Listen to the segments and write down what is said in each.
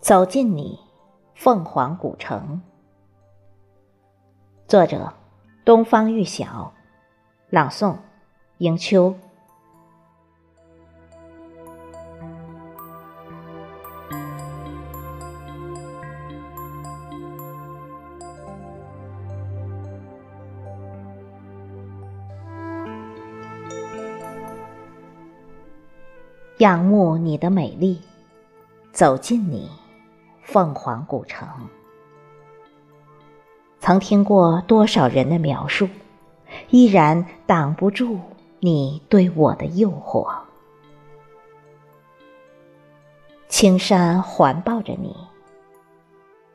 走进你，凤凰古城。作者：东方玉晓，朗诵：迎秋。仰慕你的美丽，走进你。凤凰古城，曾听过多少人的描述，依然挡不住你对我的诱惑。青山环抱着你，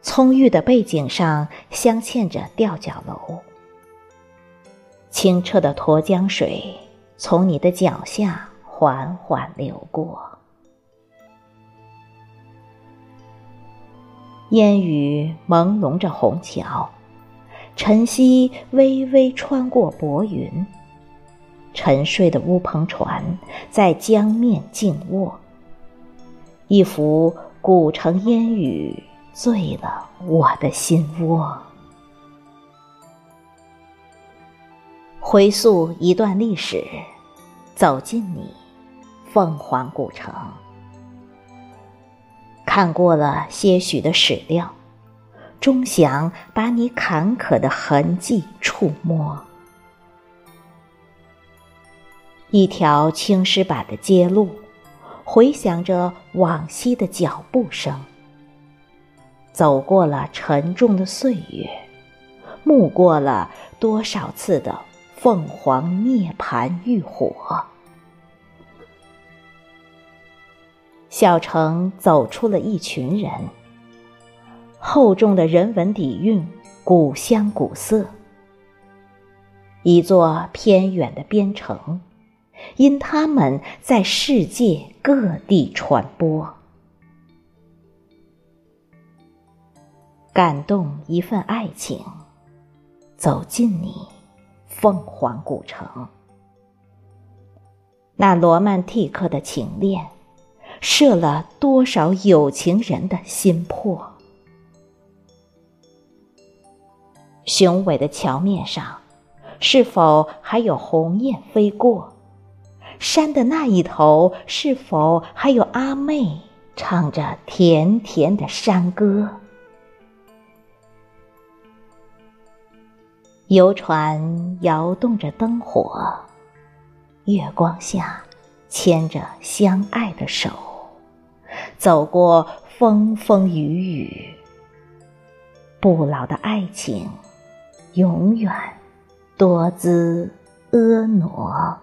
葱郁的背景上镶嵌着吊脚楼，清澈的沱江水从你的脚下缓缓流过。烟雨朦胧着虹桥，晨曦微微穿过薄云。沉睡的乌篷船在江面静卧，一幅古城烟雨醉了我的心窝。回溯一段历史，走进你凤凰古城。看过了些许的史料，终想把你坎坷的痕迹触摸。一条青石板的街路，回响着往昔的脚步声。走过了沉重的岁月，目过了多少次的凤凰涅槃浴火。小城走出了一群人，厚重的人文底蕴，古香古色。一座偏远的边城，因他们在世界各地传播，感动一份爱情，走进你凤凰古城，那罗曼蒂克的情恋。射了多少有情人的心魄？雄伟的桥面上，是否还有鸿雁飞过？山的那一头，是否还有阿妹唱着甜甜的山歌？游船摇动着灯火，月光下牵着相爱的手。走过风风雨雨，不老的爱情，永远多姿婀娜。